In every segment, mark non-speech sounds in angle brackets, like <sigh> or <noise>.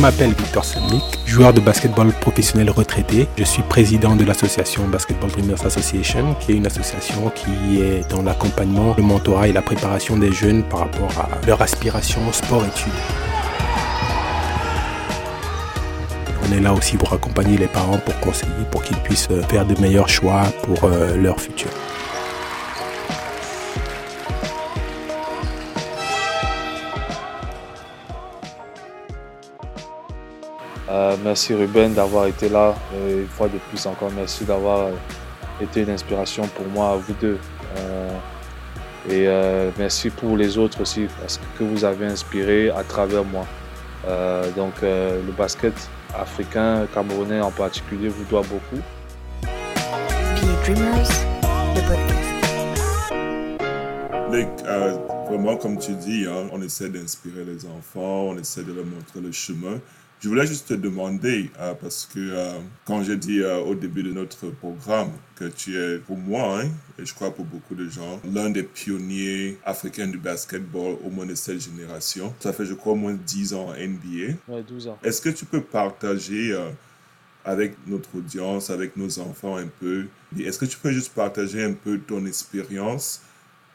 m'appelle Victor Semnik, joueur de basketball professionnel retraité. Je suis président de l'association Basketball Dreamers Association, qui est une association qui est dans l'accompagnement, le mentorat et la préparation des jeunes par rapport à leur aspiration sport-études. On est là aussi pour accompagner les parents, pour conseiller, pour qu'ils puissent faire de meilleurs choix pour euh, leur futur. Euh, merci Ruben d'avoir été là. une fois de plus encore, merci d'avoir euh, été une inspiration pour moi, vous deux. Euh, et merci pour les autres aussi, parce que vous avez inspiré à travers moi. donc le basket africain, camerounais en particulier, vous doit beaucoup. Dreamers, vraiment, comme tu dis, hein, on essaie d'inspirer les enfants, on essaie de leur montrer le chemin. Je voulais juste te demander, euh, parce que euh, quand j'ai dit euh, au début de notre programme que tu es pour moi, hein, et je crois pour beaucoup de gens, l'un des pionniers africains du basketball au moins de cette génération. Ça fait, je crois, au moins 10 ans en NBA. Ouais, 12 ans. Est-ce que tu peux partager avec notre audience, avec nos enfants un peu, est-ce que tu peux juste partager un peu ton expérience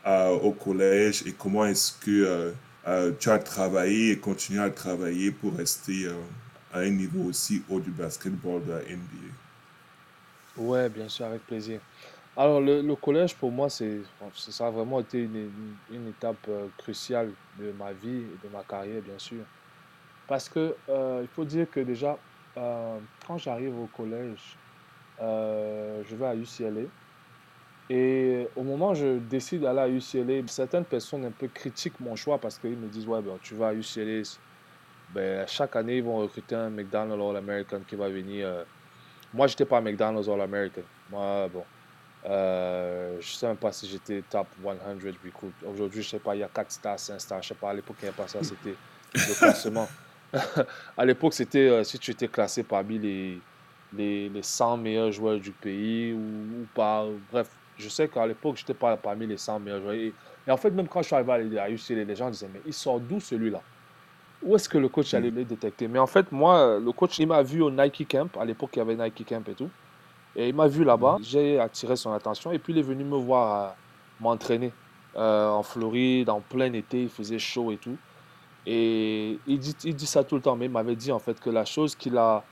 au collège et comment est-ce que euh, tu as travaillé et continué à travailler pour rester euh, à un niveau aussi haut du basketball de la NBA. Oui, bien sûr, avec plaisir. Alors, le, collège, pour moi, ça a vraiment été une, une, étape euh, cruciale de ma vie et de ma carrière, bien sûr. Parce que il faut dire que déjà, quand j'arrive au collège, je vais à UCLA. Et au moment où je décide d'aller à UCLA, certaines personnes un peu critiquent mon choix parce qu'ils me disent Ouais, ben, tu vas à UCLA, ben, chaque année, ils vont recruter un McDonald's All-American qui va venir. Euh. Moi, je n'étais pas McDonald's All-American. Moi, bon, euh, je ne sais même pas si j'étais top 100 recruit. Aujourd'hui, je ne sais pas, il y a 4 stars, 5 stars. Je ne sais pas, à l'époque, il n'y avait pas ça, c'était le <laughs> classement. <laughs> à l'époque, c'était euh, si tu étais classé parmi les, les, les 100 meilleurs joueurs du pays ou, ou pas. Bref, je sais qu'à l'époque, je n'étais pas parmi les 100 meilleurs joueurs. Et, en fait, même quand je suis arrivé à UCLA, les gens disaient, mais il sort d'où celui-là? Où est-ce que le coach allait le détecter? Mais en fait, moi, le coach, il m'a vu au Nike Camp. À l'époque, il y avait Nike Camp et tout. Et il m'a vu là-bas. J'ai attiré son attention. Et puis, il est venu me voir euh, m'entraîner euh, en Floride, en plein été. Il faisait chaud et tout. Et il dit, il dit ça tout le temps. Mais il m'avait dit, en fait, que la chose qu'il a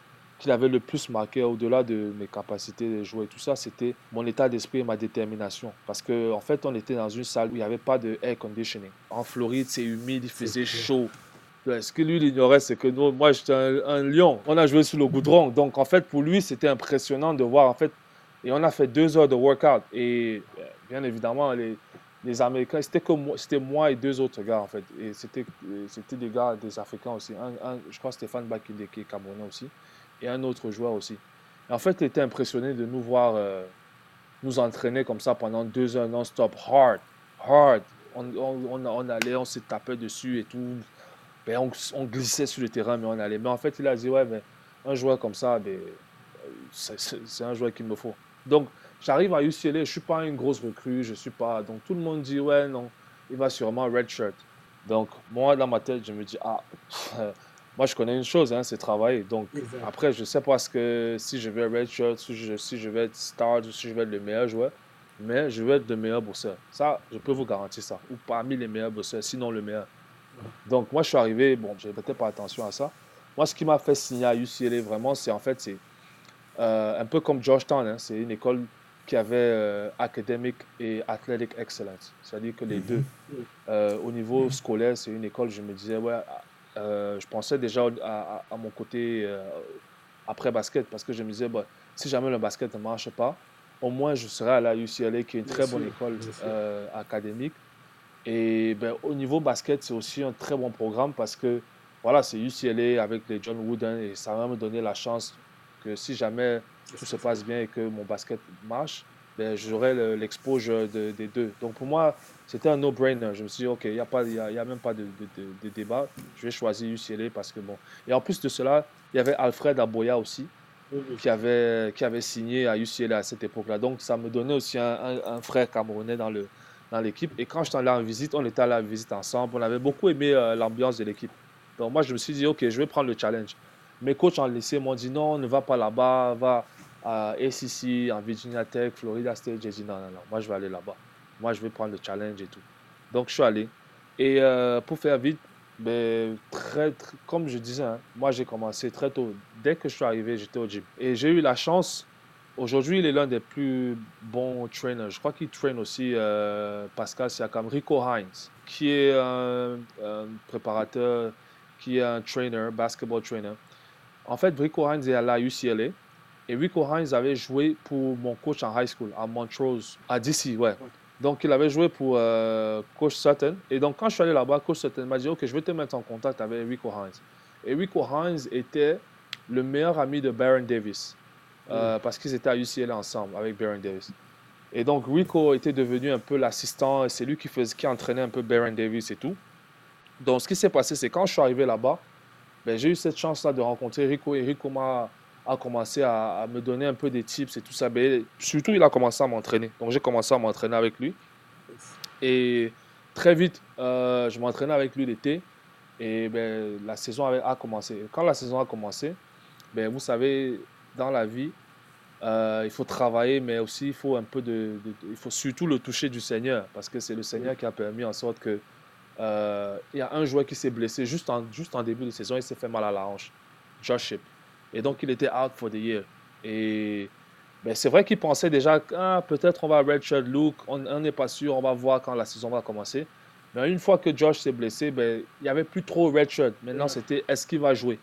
qu'il avait le plus marqué au-delà de mes capacités de jouer et tout ça, c'était mon état d'esprit et ma détermination. Parce qu'en en fait, on était dans une salle où il n'y avait pas de air conditioning. En Floride, c'est humide, il faisait chaud. Ce que lui, il ignorait, c'est que nous, moi, j'étais un, lion. On a joué sur le goudron. Donc, en fait, pour lui, c'était impressionnant de voir, en fait, et on a fait deux heures de workout. Et bien évidemment, les, les Américains, c'était moi, c'était moi et deux autres gars, en fait. Et c'était, c'était des gars, des Africains aussi. Un, je crois Stéphane Bakinde, qui est Camerounais aussi et un autre joueur aussi. en fait, il était impressionné de nous voir euh, nous entraîner comme ça pendant deux heures non-stop, hard, hard. On, allait, on se tapait dessus et tout. Ben, on, glissait sur le terrain, mais on allait. Mais en fait, il a dit, ouais, mais un joueur comme ça, ben, c'est un joueur qu'il me faut. Donc, j'arrive à UCLA, je ne suis pas une grosse recrue, je suis pas... Donc, tout le monde dit, ouais, non, il va sûrement redshirt. Donc, moi, dans ma tête, je me dis, ah, <laughs> moi, je connais une chose, hein, c'est travailler. Donc, après, je ne sais pas ce que, si je vais red shirt, si je, si je vais être star, si je vais être le meilleur joueur, mais je vais être le meilleur bosseur. Ça, je peux vous garantir ça. Ou parmi les meilleurs bosseurs, sinon le meilleur. Donc, moi, je suis arrivé, bon, je n'ai pas attention à ça. Moi, ce qui m'a fait signer à UCLA, vraiment, c'est en fait, c'est euh, un peu comme Georgetown. Hein, c'est une école qui avait euh, academic et athletic excellence. C'est-à-dire que les mm-hmm. deux, euh, au niveau scolaire, c'est une école, je me disais, ouais, euh, je pensais déjà à, mon côté euh, après basket parce que je me disais, bah, si jamais le basket ne marche pas, au moins je serai à la UCLA qui est une très bonne école euh, académique. Et ben, au niveau basket, c'est aussi un très bon programme parce que voilà, c'est UCLA avec les John Wooden et ça va me donner la chance que si jamais tout se passe bien et que mon basket marche, ben, j'aurai l'exposure des deux. Donc pour moi, c'était un no-brainer. Je me suis dit, OK, il n'y a, pas, y a, même pas de, de, débat. Je vais choisir UCLA parce que bon. Et en plus de cela, il y avait Alfred Aboya aussi, qui, avait, qui avait signé à UCLA à cette époque-là. Donc ça me donnait aussi un, un, frère camerounais dans l'équipe. Dans Et quand j'étais allé en visite, on était allé en visite ensemble. On avait beaucoup aimé euh, l'ambiance de l'équipe. Donc moi, je me suis dit, OK, je vais prendre le challenge. Mes coachs en lycée m'ont dit, non, ne va pas là-bas, va à ACC, en Virginia Tech, Florida State. J'ai dit, non, non, non, moi, je vais aller là-bas. Moi, je vais prendre le challenge et tout. Donc, je suis allé. Et euh, pour faire vite, ben, très, comme je disais, hein, moi, j'ai commencé très tôt. Dès que je suis arrivé, j'étais au gym. Et j'ai eu la chance Aujourd'hui, il est l'un des plus bons trainers. Je crois qu'il traîne aussi euh, Pascal Siakam, Rico Hines, qui est un, préparateur, qui est un trainer, basketball trainer. En fait, Rico Hines est à la UCLA. Et Rico Hines avait joué pour mon coach en high school, à Montrose, à DC, ouais. Donc, il avait joué pour euh, coach Sutton. Et donc, quand je suis allé là-bas, coach Sutton m'a dit, OK, je vais te mettre en contact avec Rico Hines. Et Rico Hines était le meilleur ami de Baron Davis. Euh, parce qu'ils étaient à UCLA ensemble avec Baron Davis. Et donc Rico était devenu un peu l'assistant, c'est lui qui, faisait, qui entraînait un peu Baron Davis et tout. Donc ce qui s'est passé, c'est quand je suis arrivé là-bas, ben, j'ai eu cette chance-là de rencontrer Rico et Rico m'a a commencé à, me donner un peu des tips et tout ça. Ben, surtout, il a commencé à m'entraîner. Donc j'ai commencé à m'entraîner avec lui. Et très vite, euh, je m'entraînais avec lui l'été. Et ben, la saison a commencé. Quand la saison a commencé, ben, vous savez, dans la vie, euh, il faut travailler, mais aussi il faut un peu de, il faut surtout le toucher du Seigneur, parce que c'est le Seigneur qui a permis en sorte que euh, il y a un joueur qui s'est blessé juste en, juste en début de saison, il s'est fait mal à la hanche, Josh Ship. Et donc il était out for the year. Et ben, c'est vrai qu'il pensait déjà, ah, peut-être on va redshirt Luke, on n'est pas sûr, on va voir quand la saison va commencer. Mais une fois que Josh s'est blessé, ben, il n'y avait plus trop redshirt. Maintenant, c'était est-ce qu'il va jouer?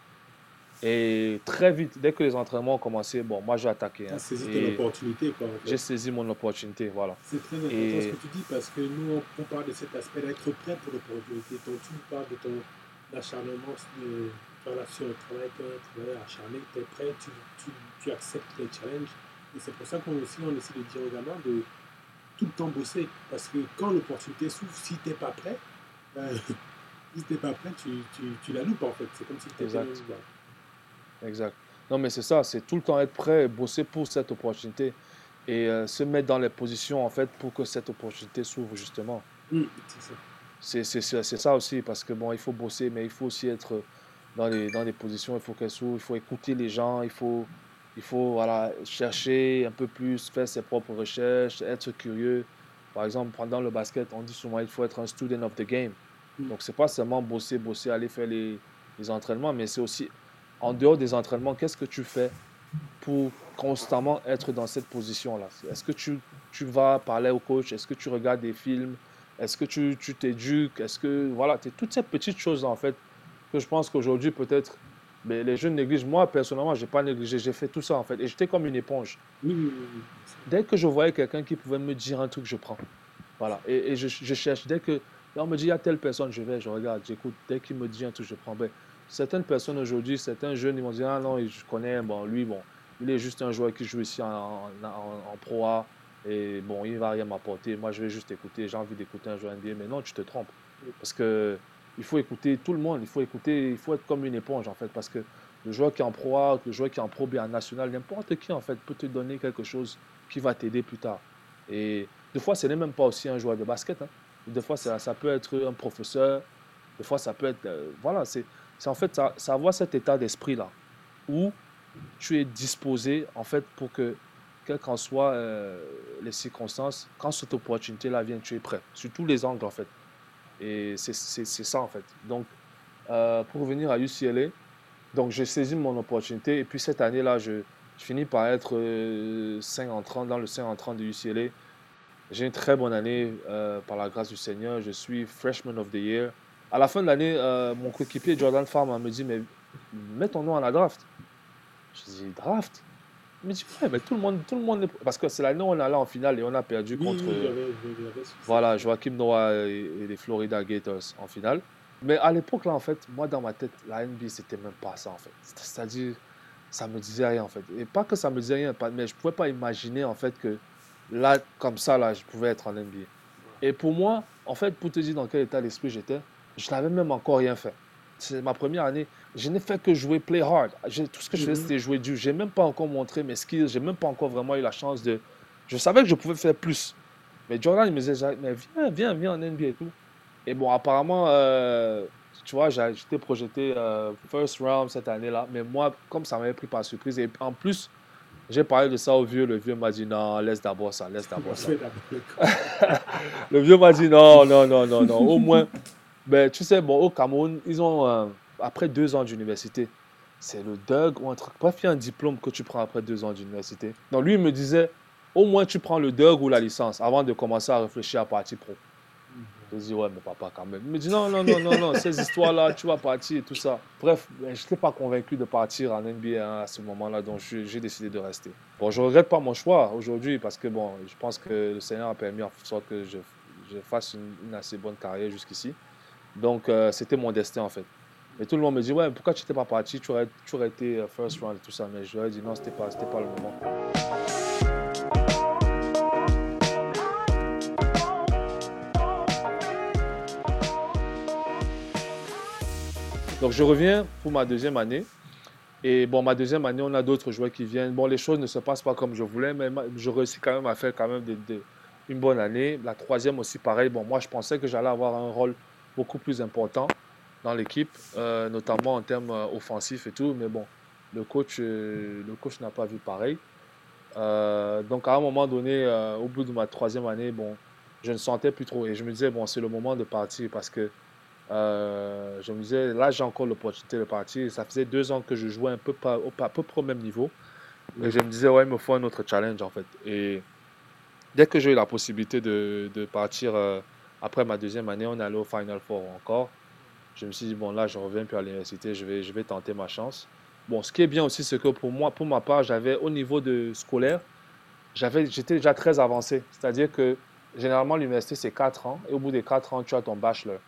Et très vite, dès que les entraînements ont commencé, bon, moi j'ai attaqué. Hein. saisi ton opportunité, quoi. J'ai saisi mon opportunité, voilà. C'est très important ce que tu dis parce que nous, on, parle de cet aspect d'être prêt pour l'opportunité. Donc, tu nous parles de ton acharnement de, sur le travail, tu es acharné, tu es prêt, tu, tu, tu, acceptes les challenges. Et c'est pour ça qu'on aussi, on essaie de dire aux gamins de tout le temps bosser. Parce que quand l'opportunité s'ouvre, si tu n'es pas prêt, euh, <laughs> si tu n'es pas prêt, tu, tu, tu, la loupes en fait. C'est comme si tu étais Exact. Non, mais c'est ça, c'est tout le temps être prêt et bosser pour cette opportunité et euh, se mettre dans les positions en fait pour que cette opportunité s'ouvre justement. Mm, c'est ça. C'est ça aussi parce que bon, il faut bosser, mais il faut aussi être dans les, dans les positions, il faut qu'elle s'ouvre, il faut écouter les gens, il faut, il faut voilà, chercher un peu plus, faire ses propres recherches, être curieux. Par exemple, pendant le basket, on dit souvent il faut être un student of the game. Mm. Donc, c'est pas seulement bosser, bosser, aller faire les, les entraînements, mais c'est aussi en dehors des entraînements, qu'est-ce que tu fais pour constamment être dans cette position-là? Est-ce que tu, tu, vas parler au coach? Est-ce que tu regardes des films? Est-ce que tu t'éduques? Est-ce que. Voilà, es, toutes ces petites choses en fait que je pense qu'aujourd'hui, peut-être, mais les jeunes négligent. Moi, personnellement, je n'ai pas négligé. J'ai fait tout ça en fait. Et j'étais comme une éponge. Dès que je voyais quelqu'un qui pouvait me dire un truc, je prends. Voilà. Et, je, je, cherche. Dès que. on me dit, il y a telle personne, je vais, je regarde, j'écoute. Dès qu'il me dit un truc, je prends. Ben, certaines personnes aujourd'hui, certains jeunes, ils vont dire Ah non, je connais, bon, lui, bon, il est juste un joueur qui joue ici en, en, Pro A et bon, il va rien m'apporter. Moi, je vais juste écouter, j'ai envie d'écouter un joueur NBA. Mais non, tu te trompes. Parce que il faut écouter tout le monde, il faut écouter, il faut être comme une éponge en fait. Parce que le joueur qui est en Pro le joueur qui est en Pro B, en national, n'importe qui en fait peut te donner quelque chose qui va t'aider plus tard. Et des fois, ce n'est même pas aussi un joueur de basket. Hein. Des fois, ça, ça, peut être un professeur. Des fois, ça peut être. Euh, voilà, c'est en fait ça, avoir cet état d'esprit-là, où tu es disposé, en fait, pour que, quelles qu'en soient euh, les circonstances, quand cette opportunité-là vient, tu es prêt, sur tous les angles, en fait. Et c'est ça, en fait. Donc, euh, pour revenir à UCLA, donc j'ai saisi mon opportunité, et puis cette année-là, je, finis par être 5 euh, en 30, dans le 5 en 30 de UCLA. J'ai une très bonne année, par la grâce du Seigneur. Je suis Freshman of the Year. À la fin de l'année, euh, mon coéquipier Jordan Farmer me dit Mais mets ton nom à la draft. Je dis Draft? Me dit Ouais, mais tout le monde. Tout le monde Parce que c'est l'année où on est allé en finale et on a perdu contre. voilà, Joachim Noah et, les Florida Gators en finale. Mais à l'époque, là, en fait, moi, dans ma tête, la NBA, c'était même pas ça, en fait. C'est-à-dire, ça me disait rien, en fait. Et pas que ça me disait rien, mais je pouvais pas imaginer, en fait, que là, comme ça, là, je pouvais être en NBA. Et pour moi, en fait, pour te dire dans quel état d'esprit j'étais, je n'avais même encore rien fait. C'est ma première année. Je n'ai fait que jouer play hard. Tout ce que je faisais, mhm. c'était jouer dur. Je n'ai même pas encore montré mes skills. Je n'ai même pas encore vraiment eu la chance de. Je savais que je pouvais faire plus. Mais Jordan, il me disait, mais viens, viens, viens en NBA et tout. Et bon, apparemment, euh, tu vois, j'étais projeté euh, first round cette année-là. Mais moi, comme ça m'avait pris par surprise, et en plus, j'ai parlé de ça au vieux. Le vieux m'a dit non, laisse d'abord ça, laisse d'abord ça. <laughs> le vieux m'a dit non, non, non, non, non. Au moins, ben, tu sais, bon, au Cameroun, ils ont, euh, après deux ans d'université, c'est le DUG ou un truc. Bref, il y a un diplôme que tu prends après deux ans d'université. Donc lui, il me disait, au moins tu prends le DUG ou la licence avant de commencer à réfléchir à partir pro. Je dis, ouais, mais papa, quand même. Il me dit, non, non, non, non, non, ces histoires-là, tu vas partir et tout ça. Bref, ben, je n'étais pas convaincu de partir en NBA hein, à ce moment-là, donc j'ai décidé de rester. Bon, je ne regrette pas mon choix aujourd'hui parce que, bon, je pense que le Seigneur a permis en sorte que je, je fasse une, assez bonne carrière jusqu'ici. Donc, euh, c'était mon destin, en fait. Et tout le monde me dit, ouais, pourquoi tu n'étais pas parti? Tu aurais, tu aurais été euh, first round et tout ça. Mais je leur ai dit, non, ce n'était pas, pas le moment. Donc je reviens pour ma deuxième année. Et bon, ma deuxième année, on a d'autres joueurs qui viennent. Bon, les choses ne se passent pas comme je voulais, mais je réussis quand même à faire quand même une bonne année. La troisième aussi, pareil. Bon, moi, je pensais que j'allais avoir un rôle beaucoup plus important dans l'équipe, euh, notamment en termes euh, offensifs et tout. Mais bon, le coach, euh, le coach n'a pas vu pareil. donc à un moment donné, au bout de ma troisième année, bon, je ne sentais plus trop. Et je me disais, bon, c'est le moment de partir parce que je me disais, là, j'ai encore l'opportunité de partir. Ça faisait deux ans que je jouais un peu, pas, à peu près au même niveau. Et je me disais, ouais, il me faut un autre challenge, en fait. Et dès que j'ai eu la possibilité de, de partir après ma deuxième année, on allé au Final Four encore. Je me suis dit, bon, là, je reviens plus à l'université, je vais, je vais tenter ma chance. Bon, ce qui est bien aussi, c'est que pour moi, pour ma part, j'avais au niveau de scolaire, j'étais déjà très avancé. C'est-à-dire que généralement, l'université, c'est quatre ans. Et au bout des quatre ans, tu as ton bachelor.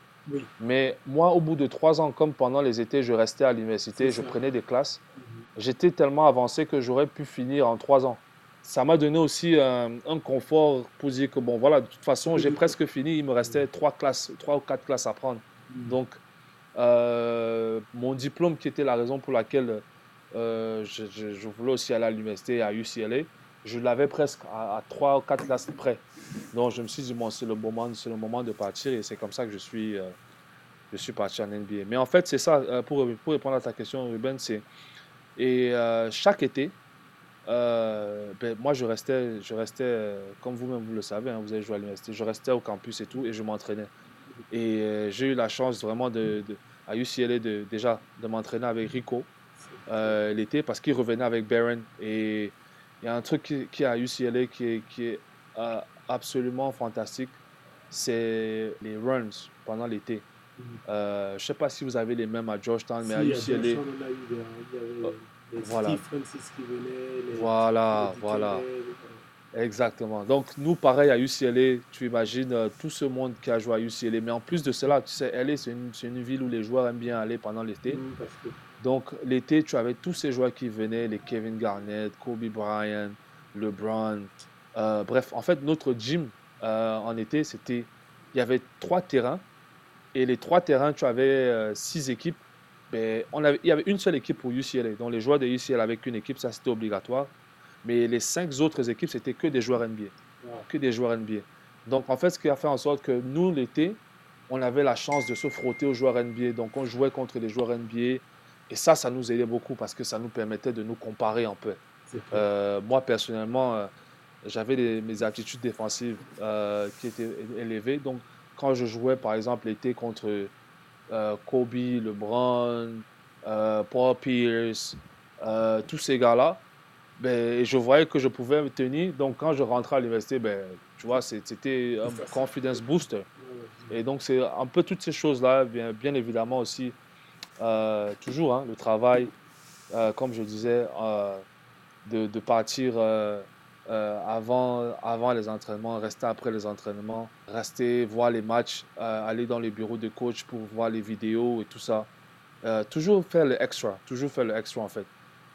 Mais moi, au bout de trois ans, comme pendant les étés, je restais à l'université, je prenais des classes, mhm. j'étais tellement avancé que j'aurais pu finir en trois ans. Ça m'a donné aussi un, confort pour dire que, bon, voilà, de toute façon, j'ai presque fini, il me restait trois, classes, trois ou quatre classes à prendre. Mhm. Donc, euh, mon diplôme, qui était la raison pour laquelle euh, je, voulais aussi aller à l'université, à UCLA, je l'avais presque à, trois ou quatre classes près. Donc je me suis dit, bon, c'est le, moment, c'est le moment de partir et c'est comme ça que je suis, euh, je suis parti en NBA. Mais en fait, c'est ça, pour, pour, répondre à ta question, Ruben, c'est. Et chaque été, ben, moi je restais, je restais comme vous-même vous le savez, hein, vous avez joué à l'université, je restais au campus et tout et je m'entraînais. Et j'ai eu la chance vraiment de, à UCLA de, déjà de m'entraîner avec Rico l'été parce qu'il revenait avec Baron et il y a un truc qui, qui a UCLA qui est, qui est euh, absolument fantastique, c'est les runs pendant l'été. Mhm. Euh, je ne sais pas si vous avez les mêmes à Georgetown, mais à UCLA. voilà. Francis qui venait, voilà, voilà. Exactement. Donc, nous, pareil, à UCLA, tu imagines euh, tout ce monde qui a joué à UCLA. Mais en plus de cela, tu sais, LA, c'est une, une, ville où les joueurs aiment bien aller pendant l'été. Donc l'été, tu avais tous ces joueurs qui venaient, les Kevin Garnett, Kobe Bryant, LeBron. Euh, bref, en fait, notre gym euh, en été, c'était, il y avait trois terrains. Et les trois terrains, tu avais six équipes. Ben, on avait, il y avait une seule équipe pour UCLA. Donc les joueurs de UCLA avec une équipe, ça c'était obligatoire. Mais les cinq autres équipes, c'était que des joueurs NBA. Que des joueurs NBA. Donc en fait, ce qui a fait en sorte que nous, l'été, on avait la chance de se frotter aux joueurs NBA. Donc on jouait contre les joueurs NBA. Et ça, ça nous aidait beaucoup parce que ça nous permettait de nous comparer un peu. Euh, moi, personnellement, euh, j'avais mes aptitudes défensives euh, qui étaient élevées. Donc, quand je jouais, par exemple, l'été contre Kobe, LeBron, Paul Pierce, tous ces gars-là, ben, je voyais que je pouvais me tenir. Donc, quand je rentrais à l'université, ben, tu vois, c'était un confidence booster. Et donc, c'est un peu toutes ces choses-là, bien, bien évidemment aussi euh, toujours, hein, le travail, euh, comme je disais, euh, de, de, partir avant, avant les entraînements, rester après les entraînements, rester voir les matchs, aller dans les bureaux de coach pour voir les vidéos et tout ça. toujours faire le extra, toujours faire le extra en fait.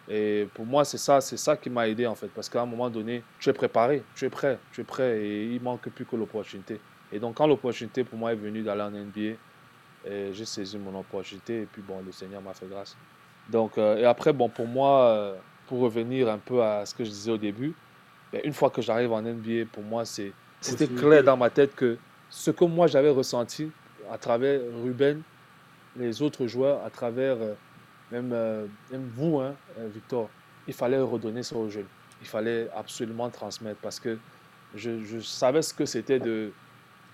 Et pour moi, c'est ça, c'est ça qui m'a aidé en fait, parce qu'à un moment donné, tu es préparé, tu es prêt, tu es prêt, et il manque plus que l'opportunité. Et donc, quand l'opportunité pour moi est venue d'aller en NBA, j'ai saisi mon opportunité et puis bon, le Seigneur m'a fait grâce. Donc, euh, et après, bon, pour moi, euh, pour revenir un peu à ce que je disais au début, ben, une fois que j'arrive en NBA, pour moi, c'était clair dans ma tête que ce que moi j'avais ressenti à travers Ruben, les autres joueurs à travers, même, même vous, hein, Victor, il fallait redonner ça aux jeunes. Il fallait absolument transmettre parce que je, savais ce que c'était de,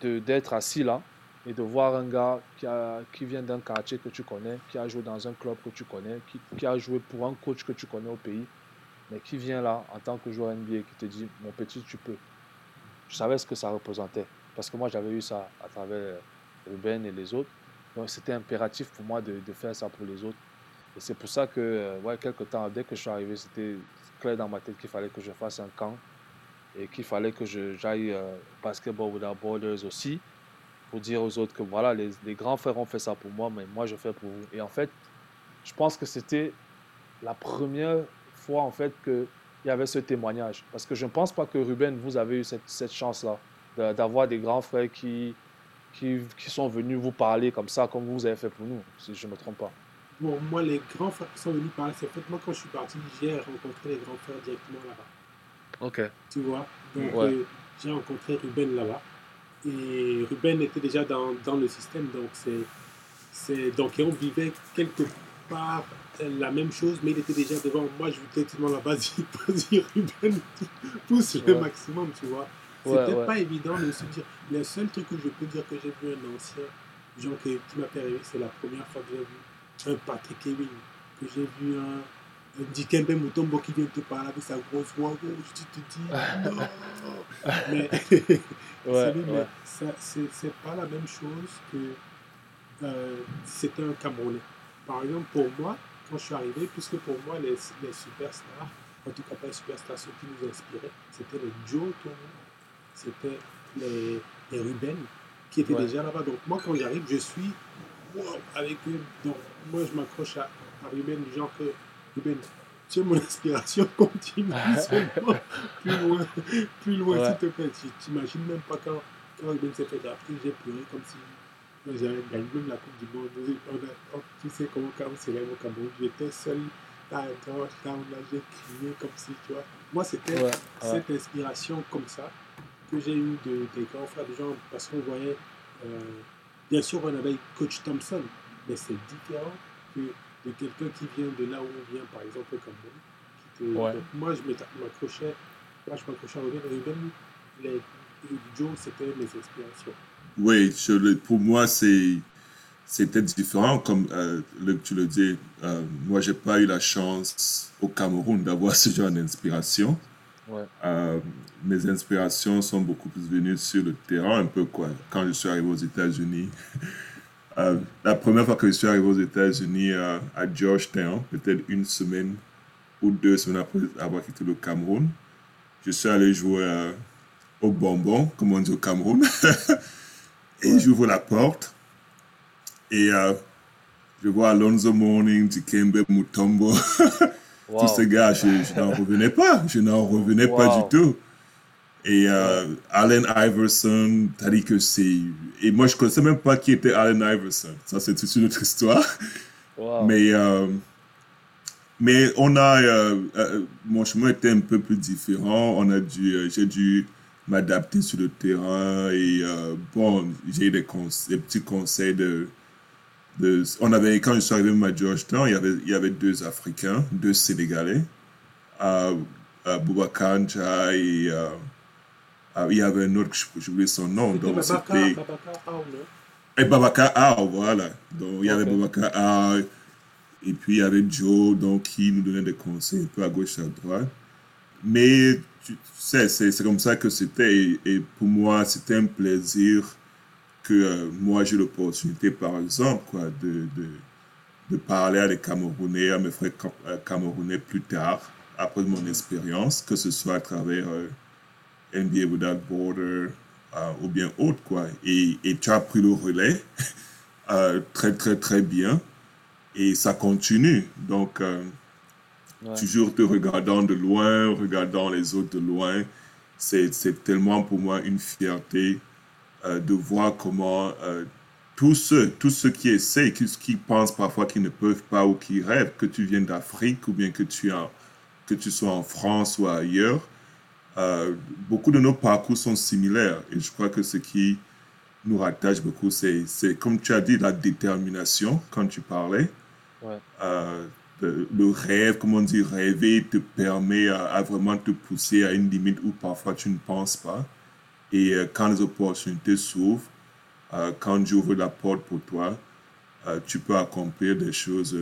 d'être assis là et de voir un gars qui, qui vient d'un quartier que tu connais, qui a joué dans un club que tu connais, qui, qui, a joué pour un coach que tu connais au pays, mais qui vient là en tant que joueur NBA qui te dit Mon petit, tu peux. Je savais ce que ça représentait parce que moi j'avais eu ça à travers Ruben et les autres. Donc c'était impératif pour moi de, de, faire ça pour les autres. Et c'est pour ça que, euh, ouais, quelques temps, dès que je suis arrivé, c'était clair dans ma tête qu'il fallait que je fasse un camp et qu'il fallait que j'aille euh, Basketball Without Borders aussi pour dire aux autres que voilà, les, les, grands frères ont fait ça pour moi, mais moi je fais pour vous. Et en fait, je pense que c'était la première fois en fait qu'il y avait ce témoignage. Parce que je ne pense pas que Ruben, vous avez eu cette, cette chance-là d'avoir des grands frères qui, qui, qui, sont venus vous parler comme ça, comme vous avez fait pour nous, si je ne me trompe pas. Bon, moi, les grands frères qui sont venus parler, c'est fait moi quand je suis parti, j'ai rencontré les grands frères directement là-bas. Ok. Tu vois? Donc, euh, j'ai rencontré Ruben là-bas. Et Ruben était déjà dans, dans le système. Donc, c'est, donc, et on vivait quelque part la même chose, mais il était déjà devant moi. Je voulais tellement là-bas <laughs> dire Ruben, <laughs> pousse le maximum, tu vois? C'était pas évident de se dire. Le seul truc que je peux dire que j'ai vu un ancien, genre qui m'a fait rêver, c'est la première fois que j'ai vu un Patrick Ewing, que j'ai vu un Dikembe Mutombo qui vient te parler avec sa grosse voix je te dis <laughs> non. mais ouais, <laughs> ouais. c'est pas la même chose que euh, c'était un Camerounais. Par exemple, pour moi, quand je suis arrivé, puisque pour moi, les, les superstars, en tout cas pas les superstars, ceux qui nous inspiraient, c'était les Joe Tomo, c'était les, les Ruben, qui étaient déjà là-bas. Donc moi, quand j'arrive, je suis wow, avec eux. Donc moi, je m'accroche à, à Ruben, du genre que ben, tu es mon inspiration <laughs> continue seulement plus loin, plus loin ouais. s'il te plaît. Tu t'imagines même pas quand, quand Ben s'est fait drafter, j'ai pleuré comme si j'avais gagné même la Coupe du Monde. On a, tu sais comment quand on au Cameroun, j'étais seul là, là, j'ai crié comme si, tu vois. Moi, c'était ouais, cette inspiration comme ça que j'ai eu de, des grands frères, des gens, parce qu'on voyait, euh, bien sûr, on avait Coach Thompson, mais c'est différent que de quelqu'un qui vient de là où on vient, par exemple au Cameroun. Ouais. Donc, moi, je m'accrochais, moi, je m'accrochais à Ruben. Ruben, les, Joe, c'était mes inspirations. Oui, je, pour moi, c'est c'était différent, comme euh, le, tu le dis. Euh, moi, j'ai pas eu la chance au Cameroun d'avoir <laughs> ce genre d'inspiration. Ouais. Euh, mes inspirations sont beaucoup plus venues sur le terrain, un peu quoi. Quand je suis arrivé aux États-Unis, <laughs> Euh, la première fois que je suis arrivé aux États-Unis euh, à Georgetown, peut-être une semaine ou deux semaines après avoir quitté le Cameroun, je suis allé jouer au bonbon, comme on dit au Cameroun. <laughs> et ouais. j'ouvre la porte et je vois Alonso Morning, Dikembe Mutombo. <laughs> wow. Tous ces gars, je, je n'en revenais pas. Je n'en revenais wow. pas du tout. Et euh, Allen Iverson, t'as dit que c'est. Et moi, je ne connaissais même pas qui était Allen Iverson. Ça, c'est toute une autre histoire. Wow. Mais, euh, mais on a. Euh, euh, mon chemin était un peu plus différent. On a dû. J'ai dû m'adapter sur le terrain. Et bon, j'ai eu des, des, petits conseils de. De on avait, quand je suis arrivé à Georgetown, il y avait, il y avait deux Africains, deux Sénégalais. Boubacar Nja et. Ah, il y avait un autre, j'oublie son nom. Donc c'était. Et Babacar Ao, voilà. Donc il y avait Babacar Ao. Et puis il y avait Joe, donc qui nous donnait des conseils un peu à gauche et à droite. Mais tu sais, c'est comme ça que c'était. Et, et, pour moi, c'était un plaisir que euh, moi j'ai l'opportunité, par exemple, quoi, de, de, de, parler à des Camerounais, à mes frères Camerounais plus tard, après mon expérience, que ce soit à travers. Euh, NBA Without Border euh, ou bien autre, quoi. Et, et, tu as pris le relais <laughs> euh, très, très, très bien. Et ça continue. Donc, euh, ouais. toujours te regardant de loin, regardant les autres de loin, c'est tellement pour moi une fierté euh, de voir comment euh, tous ceux, tous ceux qui essaient, qui, qui pensent parfois qu'ils ne peuvent pas ou qui rêvent, que tu viennes d'Afrique ou bien que tu, en, que tu sois en France ou ailleurs, euh, beaucoup de nos parcours sont similaires et je crois que ce qui nous rattache beaucoup, c'est, comme tu as dit, la détermination quand tu parlais. Euh, le, rêve, comme on dit, rêver te permet à, vraiment te pousser à une limite où parfois tu ne penses pas. Et euh, quand les opportunités s'ouvrent, euh, quand Dieu ouvre la porte pour toi, tu peux accomplir des choses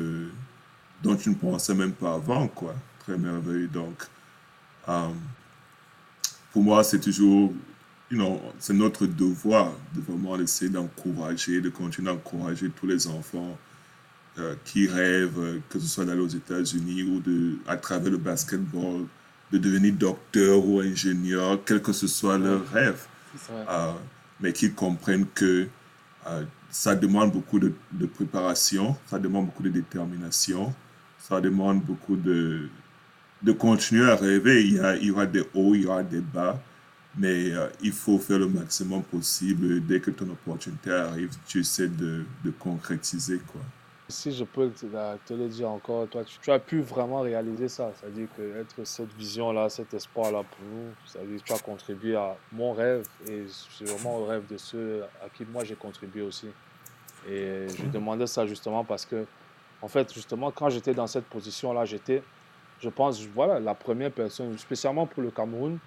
dont tu ne pensais même pas avant, quoi. Très merveilleux. Donc, pour moi, c'est toujours you know, c'est notre devoir de vraiment essayer d'encourager, de continuer d'encourager tous les enfants euh, qui rêvent, euh, que ce soit d'aller aux États-Unis ou de, à travers le basketball, de devenir docteur ou ingénieur, quel que ce soit leur rêve. Euh, mais qui comprennent que ça demande beaucoup de, de, préparation, ça demande beaucoup de détermination, ça demande beaucoup de, de continuer à rêver. Il y, a, il y aura des hauts, il y aura des bas. Mais euh, il faut faire le maximum possible. Dès que ton opportunité arrive, tu essaies de, de concrétiser. Quoi. Si je peux te, le dire encore, toi, tu, as pu vraiment réaliser ça. C'est-à-dire que être cette vision-là, cet espoir-là pour nous, c'est-à-dire que tu as contribué à mon rêve et c'est vraiment au rêve de ceux à qui moi j'ai contribué aussi. Et je demandais ça justement parce que, en fait, justement, quand j'étais dans cette position-là, j'étais, je pense, voilà, la première personne, spécialement pour le Cameroun,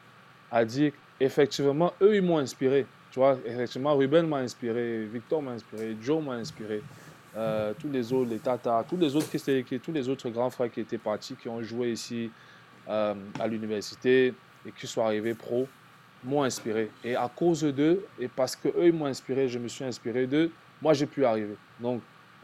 a dit effectivement, eux, ils m'ont inspiré. Tu vois, effectivement, Ruben m'a inspiré, Victor m'a inspiré, Joe m'a inspiré. Euh, tous les autres, les Tata, tous les autres, tous les autres grands frères qui étaient partis, qui ont joué ici euh, à l'université et qui sont arrivés pro, m'ont inspiré. Et à cause d'eux, et parce qu'eux, m'ont inspiré, je me suis inspiré d'eux, moi, j'ai pu arriver. Donc,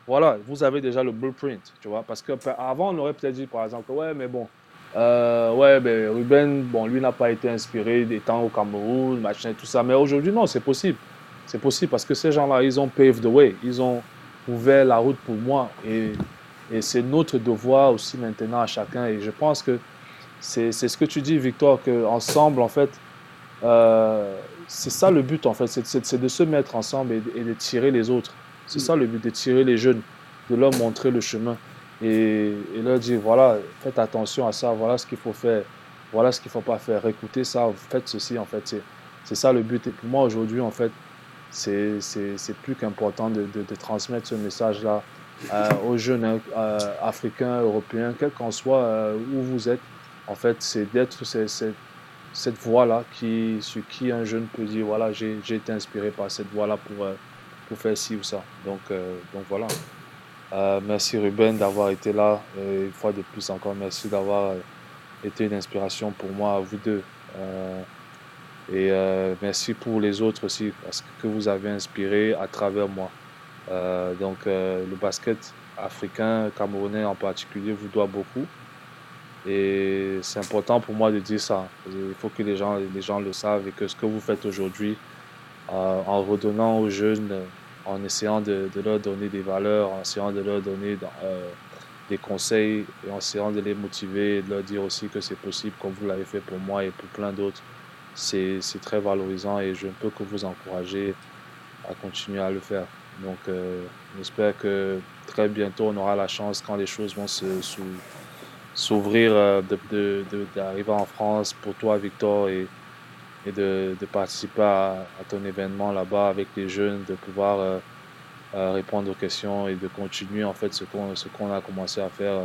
voilà, vous avez déjà le blueprint, tu vois. Parce qu'avant, on aurait peut-être dit, par exemple, ouais, mais bon, euh, ouais, ben, Ruben, bon, lui n'a pas été inspiré des temps au Cameroun, machin, tout ça. Mais aujourd'hui, non, c'est possible. C'est possible parce que ces gens-là, ils ont paved the way. Ils ont ouvert la route pour moi. Et, et c'est notre devoir aussi maintenant à chacun. Et je pense que c'est ce que tu dis, Victor, qu'ensemble, en fait, euh, c'est ça le but, en fait. C'est de se mettre ensemble et, de tirer les autres. C'est ça le but, de tirer les jeunes, de leur montrer le chemin et, et, leur dire voilà, faites attention à ça, voilà ce qu'il faut faire, voilà ce qu'il ne faut pas faire, écoutez ça, faites ceci, en fait. C'est ça le but. Et pour moi, aujourd'hui, en fait, c'est plus qu'important de, de, transmettre ce message-là euh, aux jeunes euh, africains, européens, quel qu'en soit euh, où vous êtes. En fait, c'est d'être cette, voie-là qui, sur qui un jeune peut dire voilà, j'ai été inspiré par cette voie-là pour, pour faire ci ou ça. Donc, donc voilà. Merci Ruben d'avoir été là. Et une fois de plus encore, merci d'avoir été une inspiration pour moi, vous deux. Euh, et merci pour les autres aussi, parce que vous avez inspiré à travers moi. donc le basket africain, camerounais en particulier, vous doit beaucoup. Et c'est important pour moi de dire ça. Il faut que les gens, les gens le savent et que ce que vous faites aujourd'hui, en redonnant aux jeunes en essayant de, leur donner des valeurs, en essayant de leur donner euh, des conseils et en essayant de les motiver et de leur dire aussi que c'est possible comme vous l'avez fait pour moi et pour plein d'autres. C'est très valorisant et je ne peux que vous encourager à continuer à le faire. Donc euh, j'espère que très bientôt on aura la chance quand les choses vont s'ouvrir euh, d'arriver en France pour toi Victor et et de, de participer à, ton événement là-bas avec les jeunes, de pouvoir euh, euh, répondre aux questions et de continuer en fait ce qu'on a commencé à faire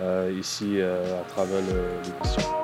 euh, ici à travers l'émission.